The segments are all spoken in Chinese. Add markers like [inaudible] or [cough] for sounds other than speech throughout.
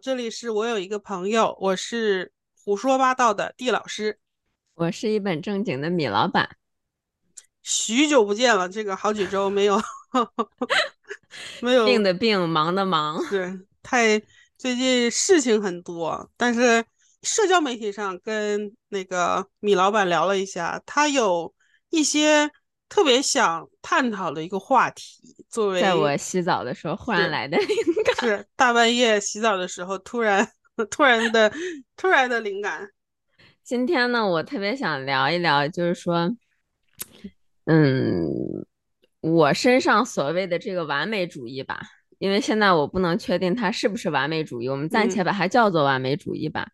这里是我有一个朋友，我是胡说八道的地老师，我是一本正经的米老板。许久不见了，这个好几周没有，[laughs] 没有病的病，忙的忙，对，太最近事情很多，但是社交媒体上跟那个米老板聊了一下，他有一些特别想探讨的一个话题。作为在我洗澡的时候忽然来的灵感，是 [laughs] 大半夜洗澡的时候突然 [laughs] 突然的突然的灵感。今天呢，我特别想聊一聊，就是说，嗯，我身上所谓的这个完美主义吧，因为现在我不能确定它是不是完美主义，我们暂且把它叫做完美主义吧。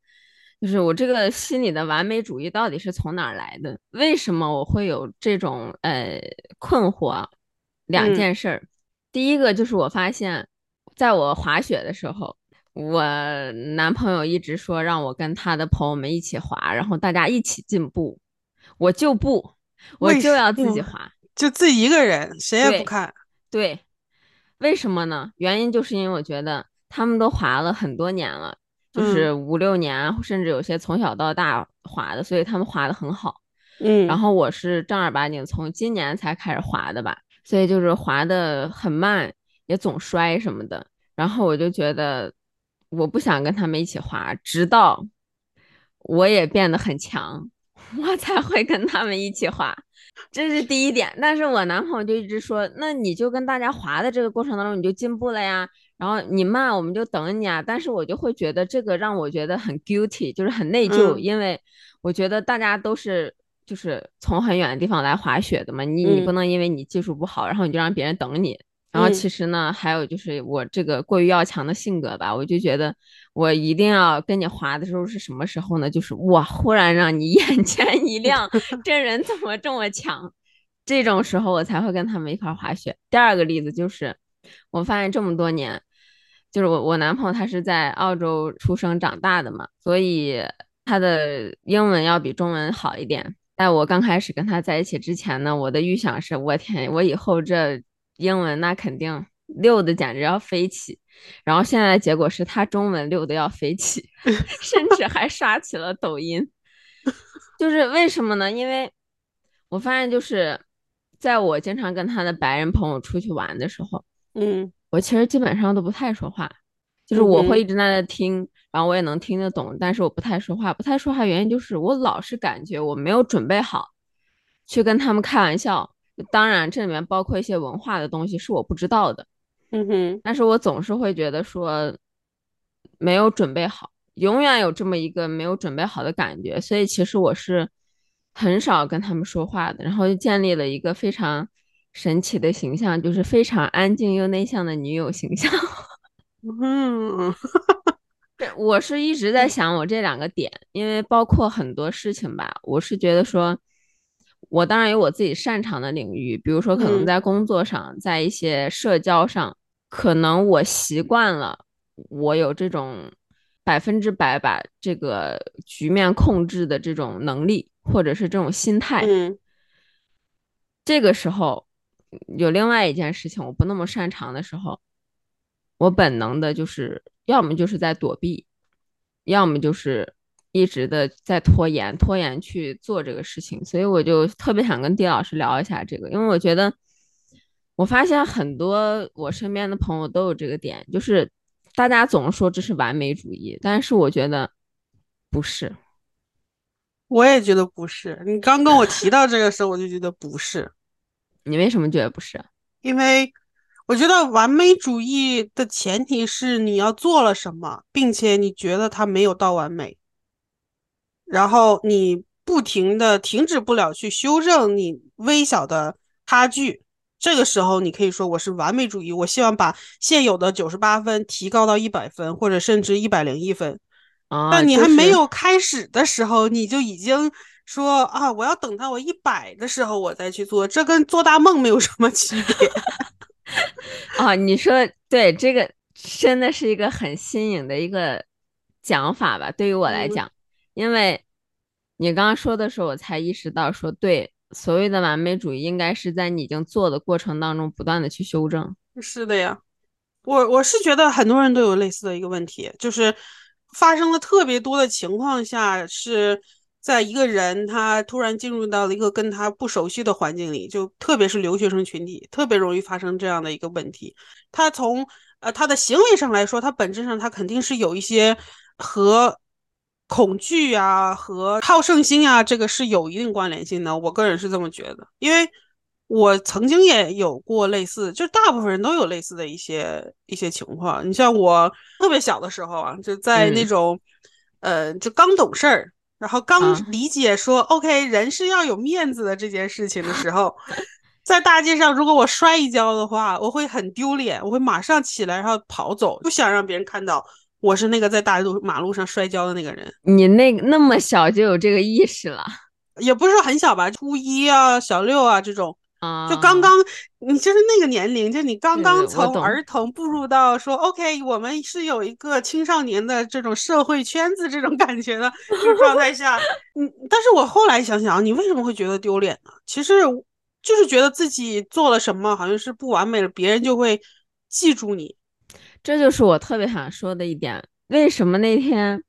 就是我这个心里的完美主义到底是从哪儿来的？为什么我会有这种呃困惑？两件事儿，第一个就是我发现，在我滑雪的时候，我男朋友一直说让我跟他的朋友们一起滑，然后大家一起进步，我就不，我就要自己滑，就自己一个人，谁也不看。对，为什么呢？原因就是因为我觉得他们都滑了很多年了，就是五六年，甚至有些从小到大滑的，所以他们滑的很好。嗯，然后我是正儿八经从今年才开始滑的吧。所以就是滑的很慢，也总摔什么的。然后我就觉得我不想跟他们一起滑，直到我也变得很强，我才会跟他们一起滑。这是第一点。但是我男朋友就一直说，那你就跟大家滑的这个过程当中，你就进步了呀。然后你慢，我们就等你啊。但是我就会觉得这个让我觉得很 guilty，就是很内疚，因为我觉得大家都是。就是从很远的地方来滑雪的嘛，你你不能因为你技术不好，然后你就让别人等你。然后其实呢，还有就是我这个过于要强的性格吧，我就觉得我一定要跟你滑的时候是什么时候呢？就是哇，忽然让你 [laughs] 眼前一亮，这人怎么这么强？这种时候我才会跟他们一块滑雪。第二个例子就是，我发现这么多年，就是我我男朋友他是在澳洲出生长大的嘛，所以他的英文要比中文好一点。在我刚开始跟他在一起之前呢，我的预想是我天，我以后这英文那肯定溜的简直要飞起。然后现在的结果是他中文溜的要飞起，[laughs] 甚至还刷起了抖音。就是为什么呢？因为我发现就是在我经常跟他的白人朋友出去玩的时候，嗯，我其实基本上都不太说话，就是我会一直在那听。然后我也能听得懂，但是我不太说话。不太说话原因就是我老是感觉我没有准备好去跟他们开玩笑。当然，这里面包括一些文化的东西是我不知道的。嗯哼。但是我总是会觉得说没有准备好，永远有这么一个没有准备好的感觉。所以其实我是很少跟他们说话的。然后就建立了一个非常神奇的形象，就是非常安静又内向的女友形象。[laughs] 嗯。我是一直在想我这两个点，因为包括很多事情吧，我是觉得说，我当然有我自己擅长的领域，比如说可能在工作上，在一些社交上，可能我习惯了，我有这种百分之百把这个局面控制的这种能力，或者是这种心态。嗯。这个时候有另外一件事情我不那么擅长的时候，我本能的就是。要么就是在躲避，要么就是一直的在拖延，拖延去做这个事情。所以我就特别想跟丁老师聊一下这个，因为我觉得我发现很多我身边的朋友都有这个点，就是大家总说这是完美主义，但是我觉得不是。我也觉得不是。你刚跟我提到这个时候，我就觉得不是。你为什么觉得不是？因为。我觉得完美主义的前提是你要做了什么，并且你觉得它没有到完美，然后你不停的停止不了去修正你微小的差距，这个时候你可以说我是完美主义，我希望把现有的九十八分提高到一百分，或者甚至一百零一分。啊，但你还没有开始的时候，你就已经说啊，我要等到我一百的时候我再去做，这跟做大梦没有什么区别。啊，[laughs] 你说对，这个真的是一个很新颖的一个讲法吧？对于我来讲，因为你刚刚说的时候，我才意识到说，对，所谓的完美主义，应该是在你已经做的过程当中不断的去修正。是的呀，我我是觉得很多人都有类似的一个问题，就是发生了特别多的情况下，是在一个人他突然进入到了一个跟他不熟悉的环境里，就特别是留学生群体，特别容易发生这样的一个问题。他从呃他的行为上来说，他本质上他肯定是有一些和恐惧啊、和好胜心啊，这个是有一定关联性的。我个人是这么觉得，因为。我曾经也有过类似，就大部分人都有类似的一些一些情况。你像我特别小的时候啊，就在那种，呃，就刚懂事儿，然后刚理解说，OK，人是要有面子的这件事情的时候，在大街上，如果我摔一跤的话，我会很丢脸，我会马上起来然后跑走，不想让别人看到我是那个在大路马路上摔跤的那个人。你那那么小就有这个意识了？也不是很小吧，初一啊，小六啊这种。就刚刚，你就是那个年龄，就你刚刚从儿童步入到说，OK，我们是有一个青少年的这种社会圈子这种感觉的 [laughs] 这个状态下，嗯，但是我后来想想，你为什么会觉得丢脸呢？其实就是觉得自己做了什么好像是不完美了，别人就会记住你。这就是我特别想说的一点，为什么那天？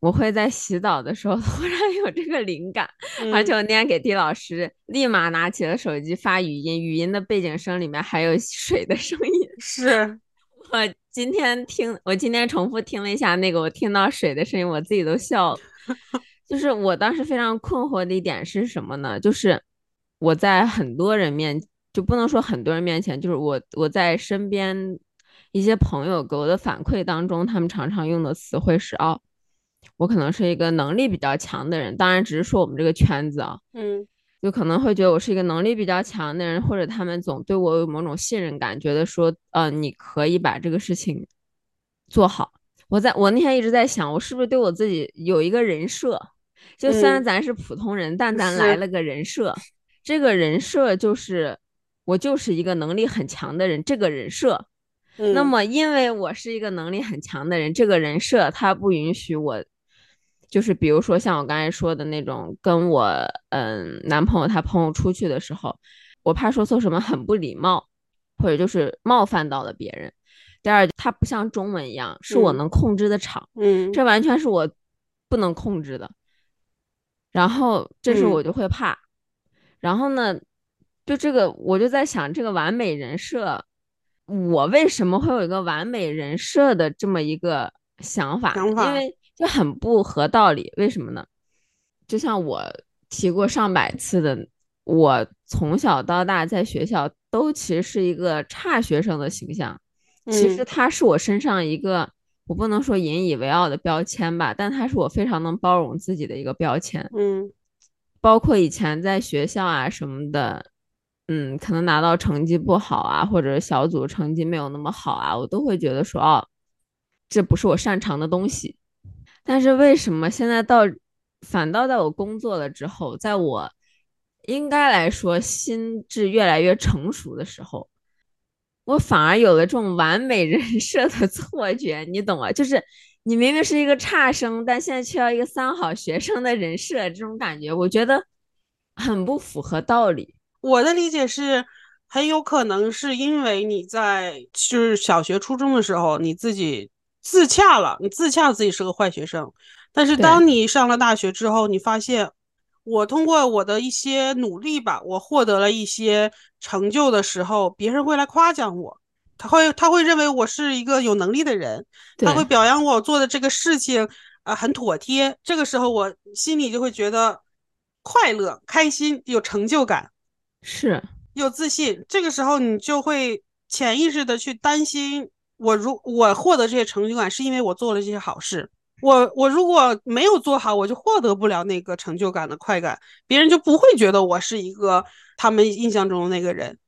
我会在洗澡的时候 [laughs] 突然有这个灵感，而且我那天给地老师立马拿起了手机发语音，语音的背景声里面还有水的声音。是 [laughs] 我今天听，我今天重复听了一下那个，我听到水的声音，我自己都笑了。[laughs] 就是我当时非常困惑的一点是什么呢？就是我在很多人面，就不能说很多人面前，就是我我在身边一些朋友给我的反馈当中，他们常常用的词汇是哦。我可能是一个能力比较强的人，当然只是说我们这个圈子啊，嗯，就可能会觉得我是一个能力比较强的人，或者他们总对我有某种信任感，觉得说，呃，你可以把这个事情做好。我在我那天一直在想，我是不是对我自己有一个人设？就虽然咱是普通人，但咱来了个人设，这个人设就是我就是一个能力很强的人，这个人设。那么因为我是一个能力很强的人，这个人设他不允许我。就是比如说像我刚才说的那种，跟我嗯男朋友他朋友出去的时候，我怕说错什么很不礼貌，或者就是冒犯到了别人。第二，他不像中文一样是我能控制的场，嗯，这完全是我不能控制的。然后这时候我就会怕。然后呢，就这个我就在想，这个完美人设，我为什么会有一个完美人设的这么一个想法？想法，因为。就很不合道理，为什么呢？就像我提过上百次的，我从小到大在学校都其实是一个差学生的形象。其实他是我身上一个，我不能说引以为傲的标签吧，但他是我非常能包容自己的一个标签。嗯，包括以前在学校啊什么的，嗯，可能拿到成绩不好啊，或者小组成绩没有那么好啊，我都会觉得说，哦，这不是我擅长的东西。但是为什么现在到反倒在我工作了之后，在我应该来说心智越来越成熟的时候，我反而有了这种完美人 [laughs] 设的错觉？你懂吗？就是你明明是一个差生，但现在却要一个三好学生的人设，这种感觉我觉得很不符合道理。我的理解是，很有可能是因为你在就是小学、初中的时候，你自己。自洽了，你自洽自己是个坏学生，但是当你上了大学之后，你发现我通过我的一些努力吧，我获得了一些成就的时候，别人会来夸奖我，他会他会认为我是一个有能力的人，他会表扬我做的这个事情啊很妥帖，这个时候我心里就会觉得快乐、开心、有成就感，是。有自信，这个时候你就会潜意识的去担心。我如我获得这些成就感，是因为我做了这些好事。我我如果没有做好，我就获得不了那个成就感的快感，别人就不会觉得我是一个他们印象中的那个人，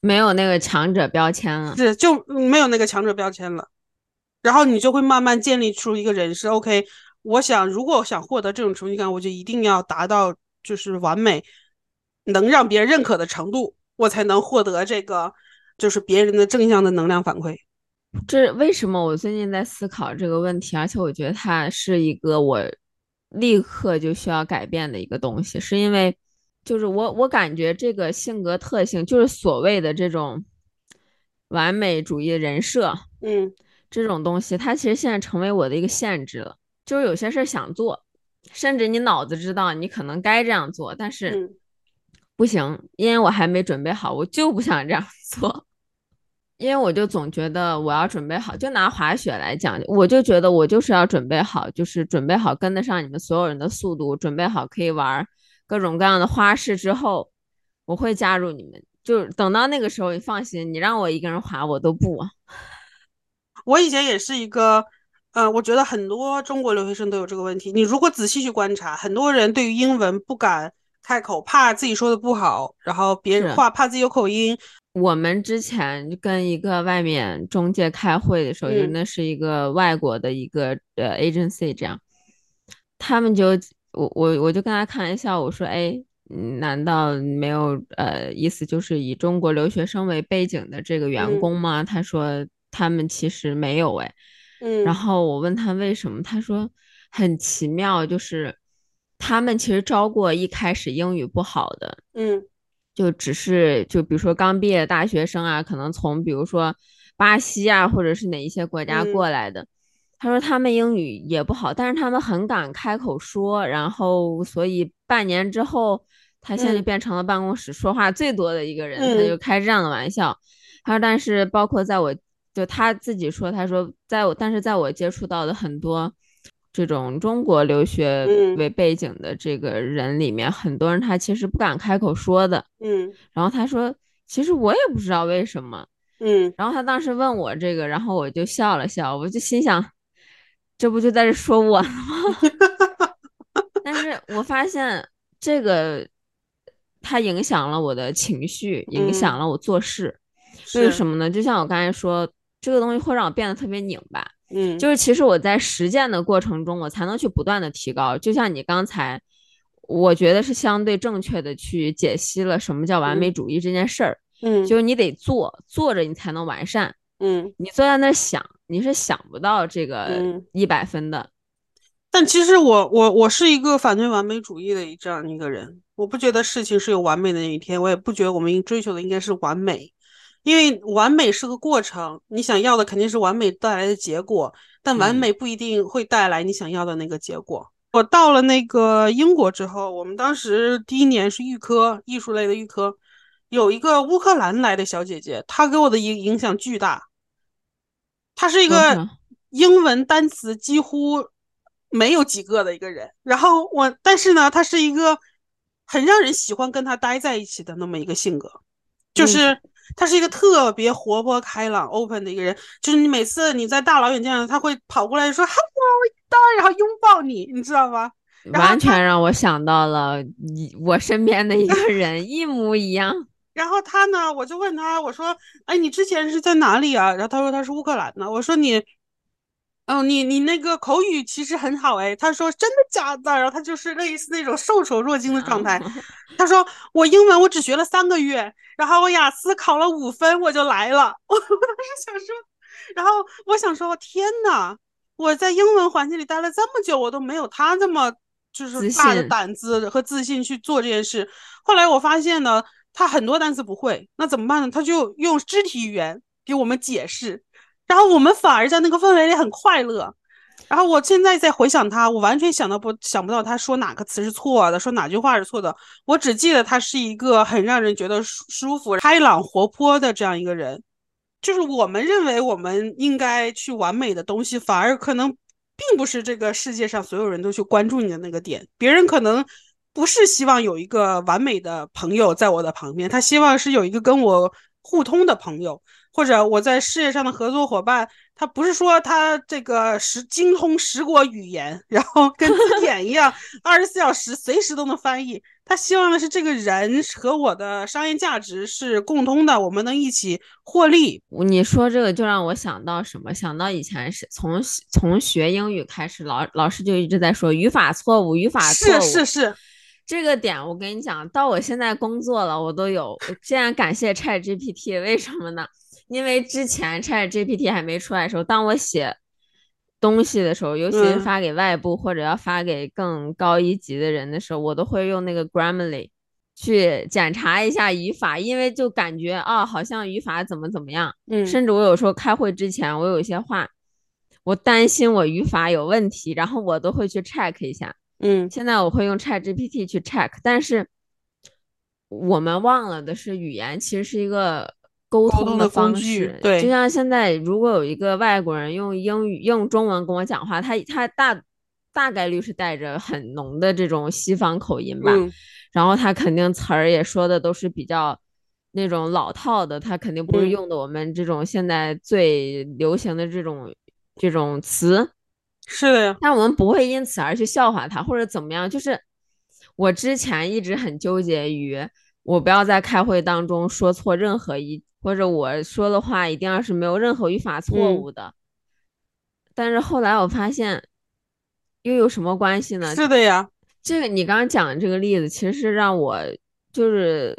没有那个强者标签了，是就没有那个强者标签了。然后你就会慢慢建立出一个人设。OK，我想如果想获得这种成就感，我就一定要达到就是完美，能让别人认可的程度，我才能获得这个就是别人的正向的能量反馈。这为什么我最近在思考这个问题，而且我觉得它是一个我立刻就需要改变的一个东西，是因为就是我我感觉这个性格特性就是所谓的这种完美主义人设，嗯这种东西，它其实现在成为我的一个限制了。就是有些事儿想做，甚至你脑子知道你可能该这样做，但是嗯不行，因为我还没准备好，我就不想这样做。因为我就总觉得我要准备好，就拿滑雪来讲，我就觉得我就是要准备好，就是准备好跟得上你们所有人的速度，准备好可以玩各种各样的花式之后，我会加入你们。就等到那个时候，你放心，你让我一个人滑我都不。[laughs] 我以前也是一个，呃，我觉得很多中国留学生都有这个问题。你如果仔细去观察，很多人对于英文不敢开口，怕自己说的不好，然后别人话怕自己有口音。我们之前跟一个外面中介开会的时候，就那是一个外国的一个呃 agency，这样，他们就我我我就跟他开玩笑，我说，哎，难道没有呃意思就是以中国留学生为背景的这个员工吗？他说他们其实没有哎，嗯，然后我问他为什么，他说很奇妙，就是他们其实招过一开始英语不好的，嗯。就只是就比如说刚毕业的大学生啊，可能从比如说巴西啊，或者是哪一些国家过来的。他说他们英语也不好，但是他们很敢开口说，然后所以半年之后，他现在就变成了办公室说话最多的一个人。他就开这样的玩笑。他说，但是包括在我就他自己说，他说在我但是在我接触到的很多。这种中国留学为背景的这个人里面，很多人他其实不敢开口说的。嗯，然后他说，其实我也不知道为什么。嗯，然后他当时问我这个，然后我就笑了笑，我就心想，这不就在这说我吗？[laughs] 但是我发现这个，它影响了我的情绪，影响了我做事。为什么呢？就像我刚才说，这个东西会让我变得特别拧巴。嗯，就是其实我在实践的过程中，我才能去不断的提高。就像你刚才，我觉得是相对正确的去解析了什么叫完美主义这件事儿。嗯，就是你得做，做着你才能完善。嗯，你坐在那想，你是想不到这个一百分的。但其实我我我是一个反对完美主义的这样一个人，我不觉得事情是有完美的那一天，我也不觉得我们追求的应该是完美。因为完美是个过程，你想要的肯定是完美带来的结果，但完美不一定会带来你想要的那个结果。我到了那个英国之后，我们当时第一年是预科，艺术类的预科，有一个乌克兰来的小姐姐，她给我的影影响巨大。她是一个英文单词几乎没有几个的一个人，然后我，但是呢，她是一个很让人喜欢跟她待在一起的那么一个性格，就是。他是一个特别活泼开朗、open 的一个人，就是你每次你在大老远见到他，会跑过来说 “hello”，然后拥抱你，你知道吗？完全让我想到了你我身边的一个人，一模一样。[laughs] 然后他呢，我就问他，我说：“哎，你之前是在哪里啊？”然后他说他是乌克兰的。我说你，哦，你你那个口语其实很好哎。他说真的假的？然后他就是类似那种受宠若惊的状态。他说我英文我只学了三个月。然后我雅思考了五分，我就来了。[laughs] 我我当时想说，然后我想说，天呐，我在英文环境里待了这么久，我都没有他这么就是大的胆子和自信去做这件事。后来我发现呢，他很多单词不会，那怎么办呢？他就用肢体语言给我们解释，然后我们反而在那个氛围里很快乐。然后我现在在回想他，我完全想到不想不到他说哪个词是错的，说哪句话是错的。我只记得他是一个很让人觉得舒舒服、开朗、活泼的这样一个人。就是我们认为我们应该去完美的东西，反而可能并不是这个世界上所有人都去关注你的那个点。别人可能不是希望有一个完美的朋友在我的旁边，他希望是有一个跟我互通的朋友。或者我在事业上的合作伙伴，他不是说他这个十精通十国语言，然后跟字 [laughs] 典一样，二十四小时随时都能翻译。他希望的是这个人和我的商业价值是共通的，我们能一起获利。你说这个就让我想到什么？想到以前是从从学英语开始，老老师就一直在说语法错误，语法错误。是是是，这个点我跟你讲，到我现在工作了，我都有。现在感谢 Chat GPT，为什么呢？因为之前 Chat GPT 还没出来的时候，当我写东西的时候，尤其是发给外部或者要发给更高一级的人的时候，我都会用那个 Grammarly。去检查一下语法，因为就感觉啊，好像语法怎么怎么样。嗯，甚至我有时候开会之前，我有一些话，我担心我语法有问题，然后我都会去 check 一下。嗯，现在我会用 Chat GPT 去 check，但是我们忘了的是，语言其实是一个沟通的方式。对，就像现在，如果有一个外国人用英语、用中文跟我讲话，他他大大概率是带着很浓的这种西方口音吧。然后他肯定词儿也说的都是比较那种老套的，他肯定不是用的我们这种现在最流行的这种这种词。是的呀，但我们不会因此而去笑话他或者怎么样。就是我之前一直很纠结于，我不要在开会当中说错任何一，或者我说的话一定要是没有任何语法错误的。但是后来我发现，又有什么关系呢？是的呀。这个你刚刚讲的这个例子，其实让我就是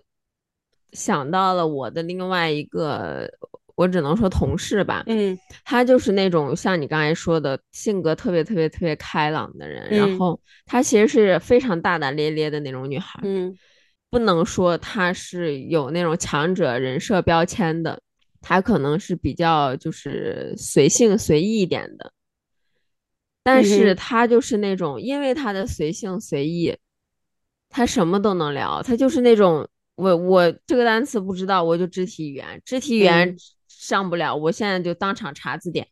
想到了我的另外一个，我只能说同事吧，嗯，她就是那种像你刚才说的性格特别特别特别开朗的人，然后她其实是非常大大咧咧的那种女孩，嗯，不能说他是有那种强者人设标签的，他可能是比较就是随性随意一点的。但是他就是那种，因为他的随性随意，他什么都能聊。他就是那种，我我这个单词不知道，我就肢体语言，肢体语言上不了，我现在就当场查字典。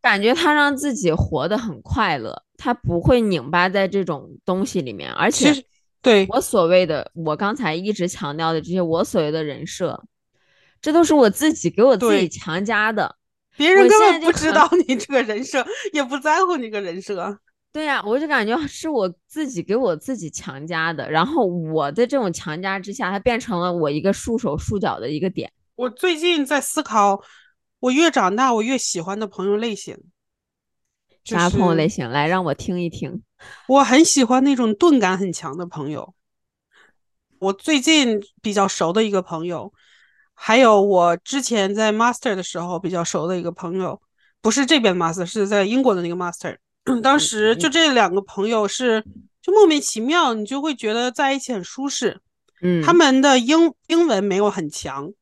感觉他让自己活得很快乐，他不会拧巴在这种东西里面。而且，对我所谓的，我刚才一直强调的这些，我所谓的人设，这都是我自己给我自己强加的。别人根本不知道你这个人设，也不在乎你个人设。对呀，我就感觉是我自己给我自己强加的，然后我的这种强加之下，它变成了我一个束手束脚的一个点。我最近在思考，我越长大，我越喜欢的朋友类型。啥朋友类型？来让我听一听。我很喜欢那种钝感很强的朋友。我最近比较熟的一个朋友。还有我之前在 master 的时候比较熟的一个朋友，不是这边 master，是在英国的那个 master。当时就这两个朋友是就莫名其妙，你就会觉得在一起很舒适。嗯，他们的英英文没有很强，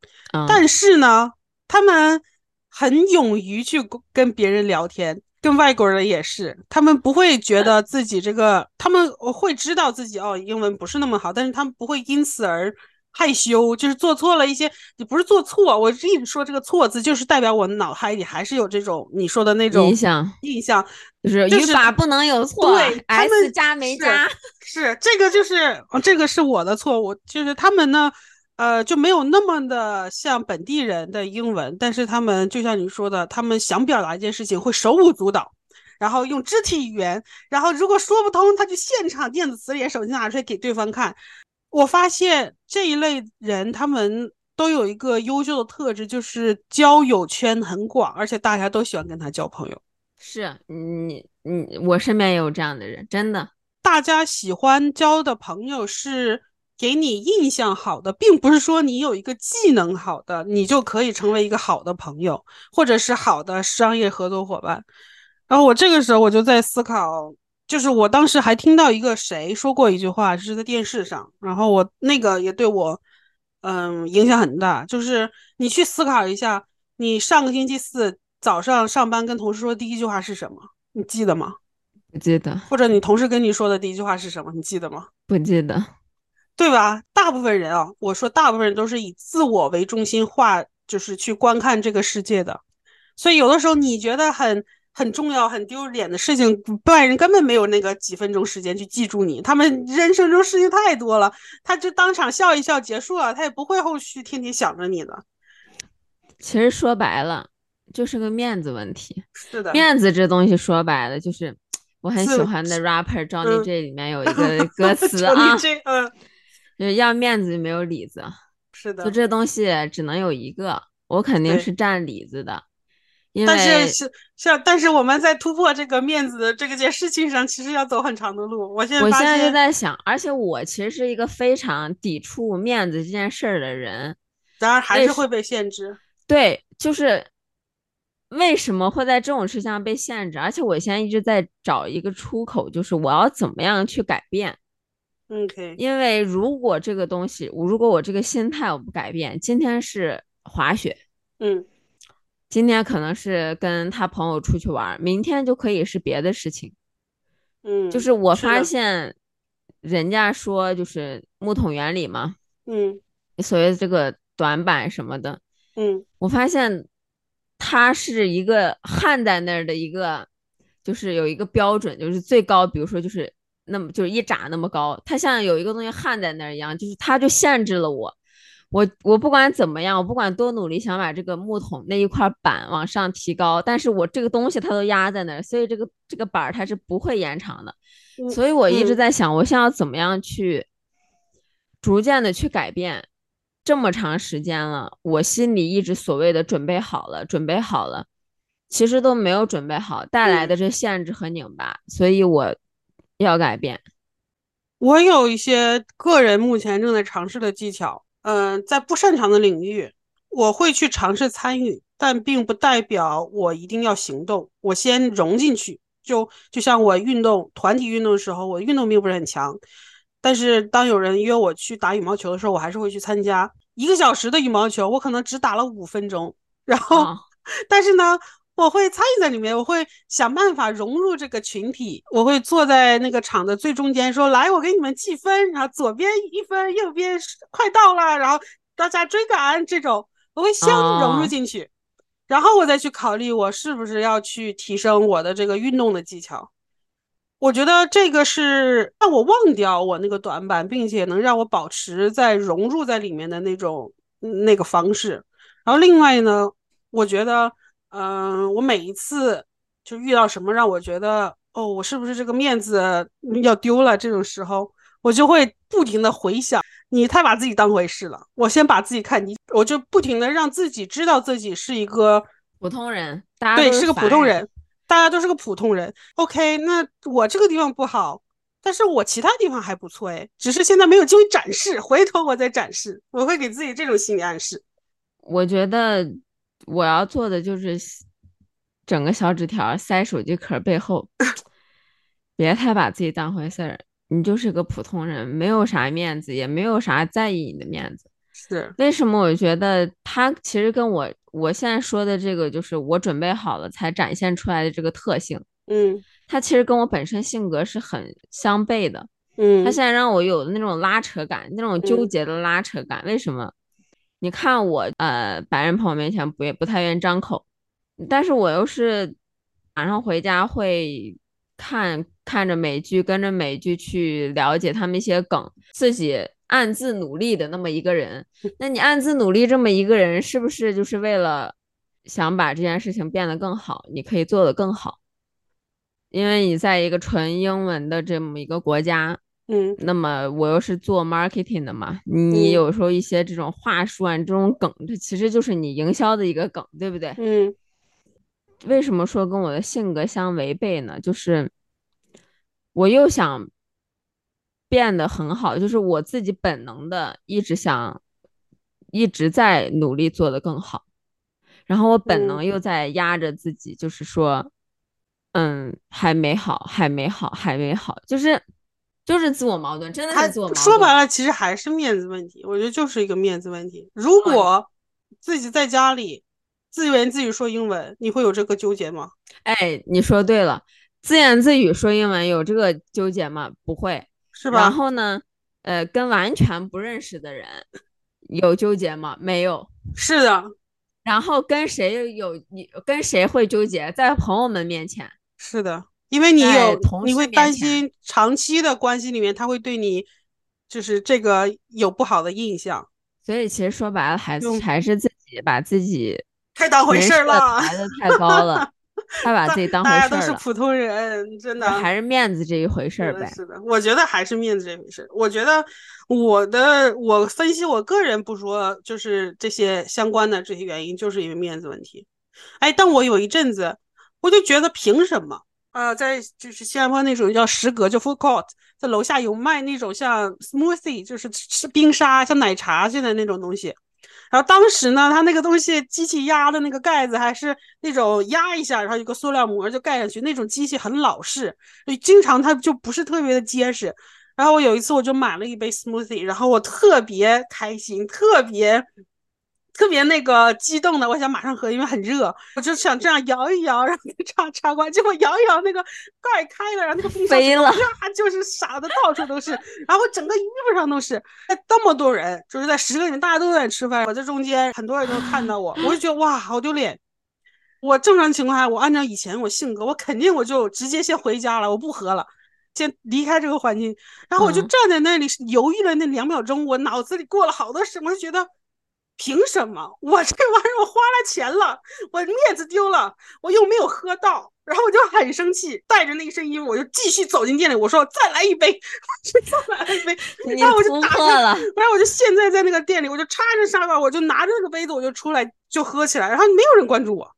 但是呢，他们很勇于去跟别人聊天，跟外国人也是，他们不会觉得自己这个，他们会知道自己哦英文不是那么好，但是他们不会因此而。害羞就是做错了一些，你不是做错，我一直说这个错字，就是代表我脑海里还是有这种你说的那种印象，印象就是语法不能有错，对，s 加没加，是这个就是这个是我的错误，就是他们呢，呃，就没有那么的像本地人的英文，但是他们就像你说的，他们想表达一件事情会手舞足蹈，然后用肢体语言，然后如果说不通，他就现场电子词典手机拿出来给对方看。我发现这一类人，他们都有一个优秀的特质，就是交友圈很广，而且大家都喜欢跟他交朋友。是你，你，我身边也有这样的人，真的。大家喜欢交的朋友是给你印象好的，并不是说你有一个技能好的，你就可以成为一个好的朋友，或者是好的商业合作伙伴。然后我这个时候我就在思考。就是我当时还听到一个谁说过一句话，是在电视上，然后我那个也对我，嗯，影响很大。就是你去思考一下，你上个星期四早上上班跟同事说的第一句话是什么？你记得吗？不记得。或者你同事跟你说的第一句话是什么？你记得吗？不记得，对吧？大部分人啊，我说大部分人都是以自我为中心化，就是去观看这个世界的。所以有的时候你觉得很。很重要、很丢脸的事情，外人根本没有那个几分钟时间去记住你。他们人生中事情太多了，他就当场笑一笑结束了，他也不会后续天天想着你的。其实说白了，就是个面子问题。是的，面子这东西说白了，就是我很喜欢的 rapper Johnny J 里面有一个 [laughs] 歌词啊，嗯，就是要面子没有里子。是的，就这东西只能有一个，我肯定是占里子的。但是是像，但是我们在突破这个面子的这个件事情上，其实要走很长的路。我现在我现在就在想，而且我其实是一个非常抵触面子这件事儿的人，然而还是会被限制。对，就是为什么会在这种事情上被限制？而且我现在一直在找一个出口，就是我要怎么样去改变。OK，因为如果这个东西，如果我这个心态我不改变，今天是滑雪，嗯。今天可能是跟他朋友出去玩，明天就可以是别的事情。嗯，就是我发现，人家说就是木桶原理嘛，嗯所谓这个短板什么的，嗯。我发现它是一个焊在那儿的一个，就是有一个标准，就是最高，比如说就是那么就是一拃那么高，它像有一个东西焊在那儿一样，就是它就限制了我。我我不管怎么样，我不管多努力想把这个木桶那一块板往上提高，但是我这个东西它都压在那儿，所以这个这个板儿它是不会延长的。嗯所以我一直嗯在想，我现在要怎么样去逐渐的去改变。这么长时间了，我心里一直所谓的准备好了，准备好了，其实都没有准备好，带来的这限制和拧巴，所以我要改变。我有一些个人目前正在尝试的技巧，嗯、在不擅长的领域，我会去尝试参与，但并不代表我一定要行动。我先融进去，就就像我运动团体运动的时候，我运动并不是很强，但是当有人约我去打羽毛球的时候，我还是会去参加。一个小时的羽毛球，我可能只打了五分钟，然后，啊但是呢，我会参与在里面，我会想办法融入这个群体，我会坐在那个场的最中间，说：“来，我给你们计分，然后左边一分，右边是快到了，然后大家追赶这种，我会先融入哦进去，然后我再去考虑我是不是要去提升我的这个运动的技巧。我觉得这个是让我忘掉我那个短板，并且能让我保持在融入在里面的那种嗯那个方式。然后另外呢，我觉得，嗯、我每一次就遇到什么让我觉得，哦，我是不是这个面子要丢了这种时候，我就会不停的回想，你太把自己当回事了。我先把自己看低，我就不停的让自己知道自己是一个普通人，大家对，是个普通人，大家都是个普通人。OK，那我这个地方不好，但是我其他地方还不错哎，只是现在没有机会展示，回头我再展示。我会给自己这种心理暗示。我觉得我要做的就是整个小纸条塞手机壳背后，[laughs] 别太把自己当回事儿。你就是个普通人，没有啥面子，也没有啥在意你的面子。是，为什么我觉得他其实跟我我现在说的这个，就是我准备好了才展现出来的这个特性，嗯他其实跟我本身性格是很相悖的。嗯他现在让我有那种拉扯感，那种纠嗯结的拉扯感。为什么？你看我呃，白人朋友面前不也不太愿意张口，但是我又是晚上回家会看看着美剧，跟着美剧去了解他们一些梗，自己暗自努力的那么一个人。[laughs] 那你暗自努力这么一个人，是不是就是为了想把这件事情变得更好？你可以做得更好，因为你在一个纯英文的这么一个国家。嗯。那么我又是做 marketing 的嘛，你嗯。有时候一些这种话术啊，这种梗，这其实就是你营销的一个梗，对不对？嗯。为什么说跟我的性格相违背呢？就是我又想变得很好，就是我自己本能的一直想，一直在努力做得更好，然后我本能嗯又在压着自己，就是说，嗯，还没好，还没好，还没好，就是就是自我矛盾，真的他是自我矛盾。说白了，其实还是面子问题。我觉得就是一个面子问题。如果自己在家里自言自语说英文，你会有这个纠结吗？哎，你说对了，自言自语说英文有这个纠结吗？不会。是吧？然后呢，呃，跟完全不认识的人有纠结吗？没有。是的，然后跟谁有你跟谁会纠结？在朋友们面前，是的，因为你有同你会担心长期的关系里面，他会对你就是这个有不好的印象，所以其实说白了，还用还是自己把自己太当回事儿了。抬的太高了，[laughs] 太把自己当回大家事儿了，都是普通人，真的还是面子这一回事儿呗。是的，我觉得还是面子这回事儿。我觉得我的我分析我个人不说，就是这些相关的这些原因，就是因为面子问题。哎，但我有一阵子我就觉得凭什么？呃，在就是新加坡那种叫食阁，就 food court，在楼下有卖那种像 smoothie，就是吃冰沙，像奶茶似的那种东西。然后当时呢，它那个东西机器压的那个盖子还是那种压一下，然后有个塑料膜就盖上去，那种机器很老式，就经常它就不是特别的结实。然后我有一次我就买了一杯 smoothie，然后我特别开心，特别特别那个激动的，我想马上喝，因为很热，我就想这样摇一摇，然后插插关，结果摇一摇那个盖开了，然后那个风飞了，呀，就是洒的到处都是，[laughs] 然后整个衣服上都是。这么多人，就是在十个人，大家都在吃饭，我在中间，很多人都看到我，我就觉得哇，好丢脸。我正常情况下，我按照以前我性格，我肯定我就直接先回家了，我不喝了，先离开这个环境。然后我就站在那里犹豫了那两秒钟，我脑子里过了好多事，我就觉得。凭什么？我这玩意儿我花了钱了，我面子丢了，我又没有喝到，然后我就很生气，带着那一身衣服，我就继续走进店里，我说再来一杯，[laughs] 再来一杯，然后我就打破了，然后我就现在在那个店里，我就插着沙发，我就拿着那个杯子，我就出来就喝起来，然后没有人关注我，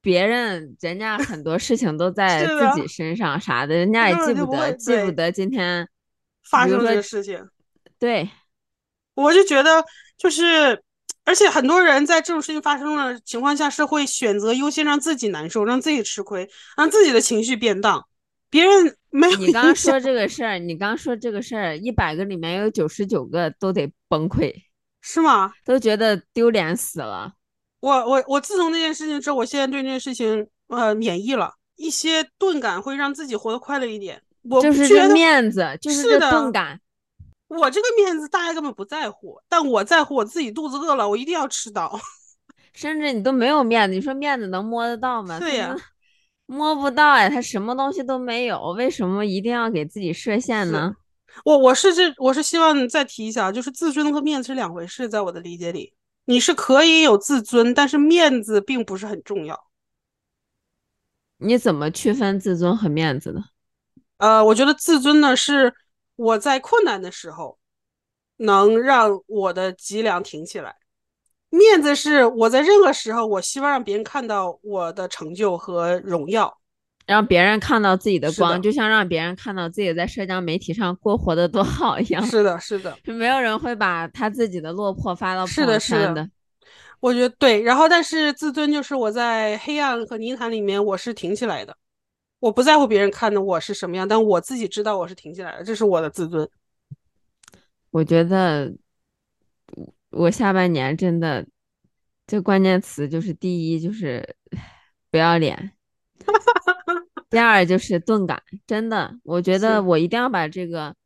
别人人家很多事情都 [laughs] 在自己身上啥的，人家也记不得记不得今天发生这个事情，对。我就觉得，就是，而且很多人在这种事情发生的情况下，是会选择优先让自己难受，让自己吃亏，让自己的情绪变荡。别人没有。你刚刚说这个事儿，你刚刚说这个事儿，一百个里面有九十九个都得崩溃，是吗？都觉得丢脸死了。我我我自从那件事情之后，我现在对那件事情呃免疫了，一些钝感会让自己活得快乐一点。我就是这面子，就是这钝感。我这个面子大家根本不在乎，但我在乎我自己肚子饿了，我一定要吃到。[laughs] 甚至你都没有面子，你说面子能摸得到吗？对呀，摸不到呀，他什么东西都没有，为什么一定要给自己设限呢？我我是这我是希望再提一下，就是自尊和面子是两回事，在我的理解里，你是可以有自尊，但是面子并不是很重要。你怎么区分自尊和面子呢？呃，我觉得自尊呢是。我在困难的时候，能让我的脊梁挺起来。面子是我在任何时候，我希望让别人看到我的成就和荣耀，让别人看到自己的光，就像让别人看到自己在社交媒体上过活的多好一样。是的，是的，没有人会把他自己的落魄发到朋友圈的。我觉得对，然后但是自尊就是我在黑暗和泥潭里面，我是挺起来的。我不在乎别人看的我是什么样，但我自己知道我是挺起来的，这是我的自尊。我觉得我下半年真的，这关键词就是第一就是不要脸，[laughs] 第二就是钝感。真的，我觉得我一定要把这个，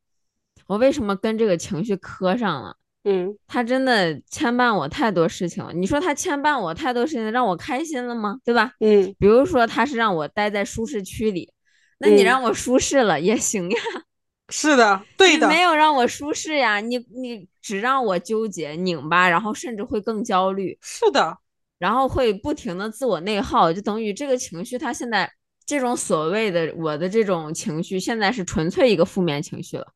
我为什么跟这个情绪磕上了？嗯，他真的牵绊我太多事情了。你说他牵绊我太多事情，让我开心了吗？对吧？嗯，比如说他是让我待在舒适区里，那你让我舒适了也行呀。[laughs] 是的，对的。没有让我舒适呀，你你只让我纠结拧巴，然后甚至会更焦虑。是的，然后会不停的自我内耗，就等于这个情绪，他现在这种所谓的我的这种情绪，现在是纯粹一个负面情绪了。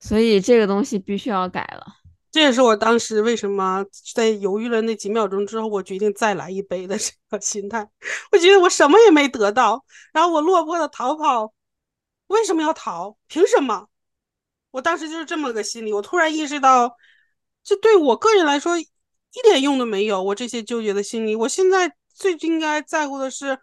所以这个东西必须要改了。这也是我当时为什么在犹豫了那几秒钟之后，我决定再来一杯的这个心态。我觉得我什么也没得到，然后我落魄的逃跑，为什么要逃？凭什么？我当时就是这么个心理。我突然意识到，这对我个人来说一点用都没有。我这些纠结的心理，我现在最应该在乎的是。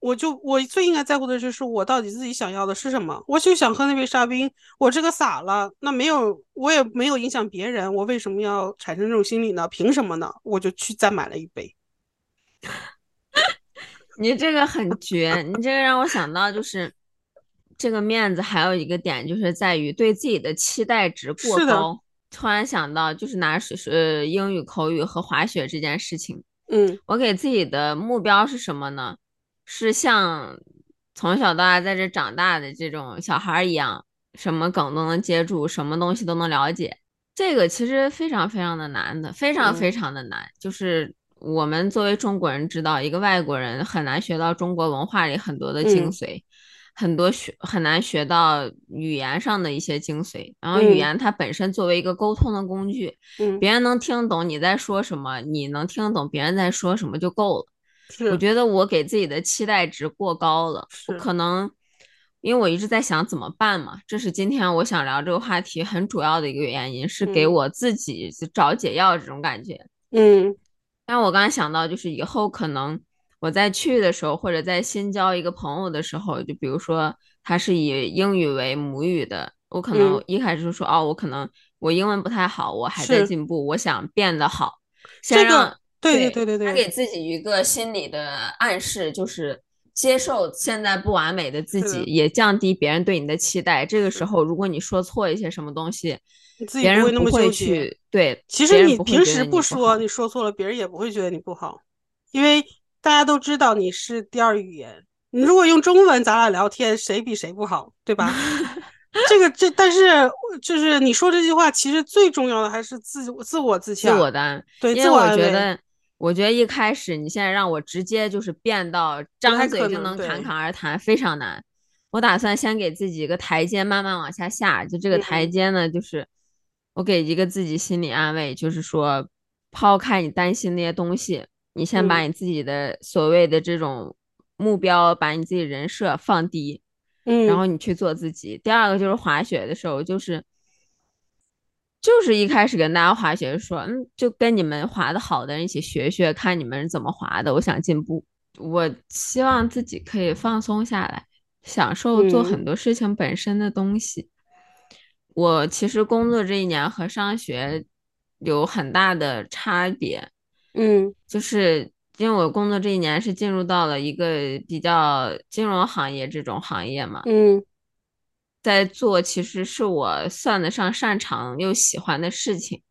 我就我最应该在乎的就是我到底自己想要的是什么？我就想喝那杯沙冰，我这个洒了，那没有，我也没有影响别人，我为什么要产生这种心理呢？凭什么呢？我就去再买了一杯。[laughs] 你这个很绝，你这个让我想到就是这个面子还有一个点就是在于对自己的期待值过高。突然想到就是拿是呃英语口语和滑雪这件事情，嗯，我给自己的目标是什么呢？是像从小到大在这长大的这种小孩一样，什么梗都能接住，什么东西都能了解。这个其实非常非常的难的，非常非常的难。就是我们作为中国人知道，一个外国人很难学到中国文化里很多的精髓，很多学很难学到语言上的一些精髓。然后语言它本身作为一个沟通的工具，别人能听懂你在说什么，你能听懂别人在说什么就够了。我觉得我给自己的期待值过高了，我可能因为我一直在想怎么办嘛，这是今天我想聊这个话题很主要的一个原因，是给我自己找解药这种感觉。嗯，但我刚才想到，就是以后可能我在去的时候，或者在新交一个朋友的时候，就比如说他是以英语为母语的我可能嗯。一开始就说，哦，我可能我英文不太好，我还在进步，我想变得好，这个先让对对对对对他给自己一个心理的暗示，就是接受现在不完美的自己，也降低别人对你的期待。这个时候，如果你说错一些什么东西，你自己别人不会那么会纠结。去对，其实你平时不说，你说错了，别人也不会觉得你不好，因为大家都知道你是第二语言。你如果用中文，咱俩聊天，谁比谁不好，对吧？[laughs] 这个这，但是就是你说这句话，其实最重要的还是自自我自自洽，我的，对因为我自我觉得，我觉得一开始你现在让我直接就是变到张嘴就能侃侃而谈，非常难。我打算先给自己一个台阶，慢慢往下下。就这个台嗯阶呢，就是我给一个自己心理安慰，就是说，抛开你担心那些东西，你先把嗯你自己的所谓的这种目标，把你自己人设放低，然后嗯你去做自己。第二个就是滑雪的时候，就是就是一开始跟大家滑雪说，嗯，就跟你们滑的好的人一起学学，看你们是怎么滑的。我想进步，我希望自己可以放松下来，享受做嗯很多事情本身的东西。我其实工作这一年和上学有很大的差别，嗯就是因为我工作这一年是进入到了一个比较金融行业这种行业嘛，嗯在做其实是我算得上擅长又喜欢的事情，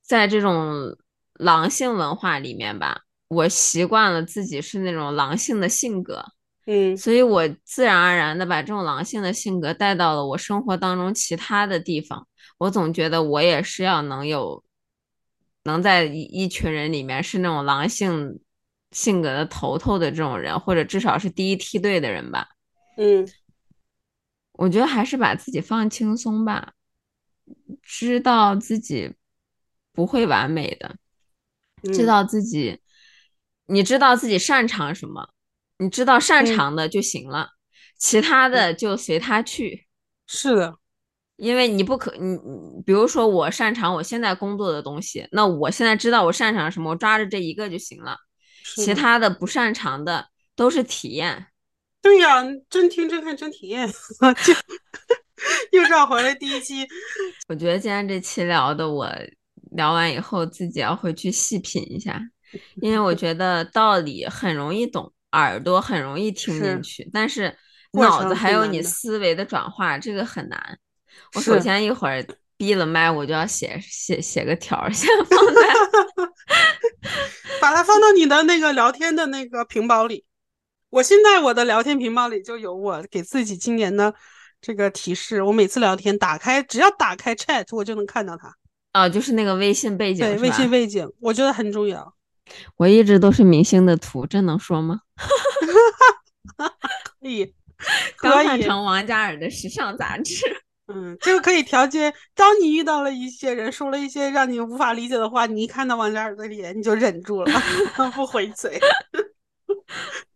在这种狼性文化里面吧，我习惯了自己是那种狼性的性格，嗯所以我自然而然的把这种狼性的性格带到了我生活当中其他的地方。我总觉得我也是要能有，能在一一群人里面是那种狼性性格的头头的这种人，或者至少是第一梯队的人吧。嗯我觉得还是把自己放轻松吧，知道自己不会完美的，知嗯道自己，你知道自己擅长什么，你知道擅嗯长的就行了，其他的就随他去。是的，因为你不可，你你比如说我擅长我现在工作的东西，那我现在知道我擅长什么，我抓着这一个就行了，其他的不擅长的都是体验。对呀，真听真看真体验，[laughs] 就又绕回来第一期。我觉得今天这期聊的，我聊完以后自己要回去细品一下，因为我觉得道理很容易懂，耳朵很容易听进是去，但是脑子还有你思维的转化，这个很难。我首先一会儿闭了麦，我就要写写写个条儿，[laughs] 先放在 [laughs] 把它放到你的那个聊天的那个屏保里。我现在我的聊天屏保里就有我给自己今年的这个提示。我每次聊天打开，只要打开 Chat，我就能看到它。啊，就是那个微信背景对，微信？背景，我觉得很重要。我一直都是明星的图，这能说吗？可以，刚可以，换成王嘉尔的时尚杂志。[laughs] 嗯，这个可以调节。当你遇到了一些人说了一些让你无法理解的话，你一看到王嘉尔的脸，你就忍住了，[laughs] 不回嘴。[laughs]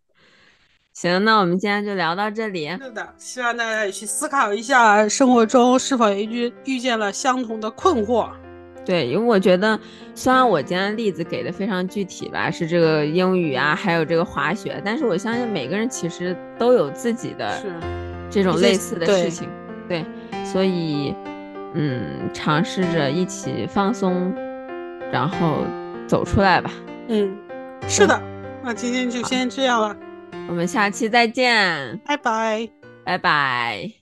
行，那我们今天就聊到这里。是的，希望大家也去思考一下，生活中是否也遇遇见了相同的困惑。对，因为我觉得，虽然我今天例子给的非常具体吧，是这个英语啊，还有这个滑雪，但是我相信每个人其实都有自己的是这种类似的事情，对，所以，嗯，尝试着一起放松，然后走出来吧。嗯，是的。那今天就先这样了，我们下期再见，拜拜。拜拜。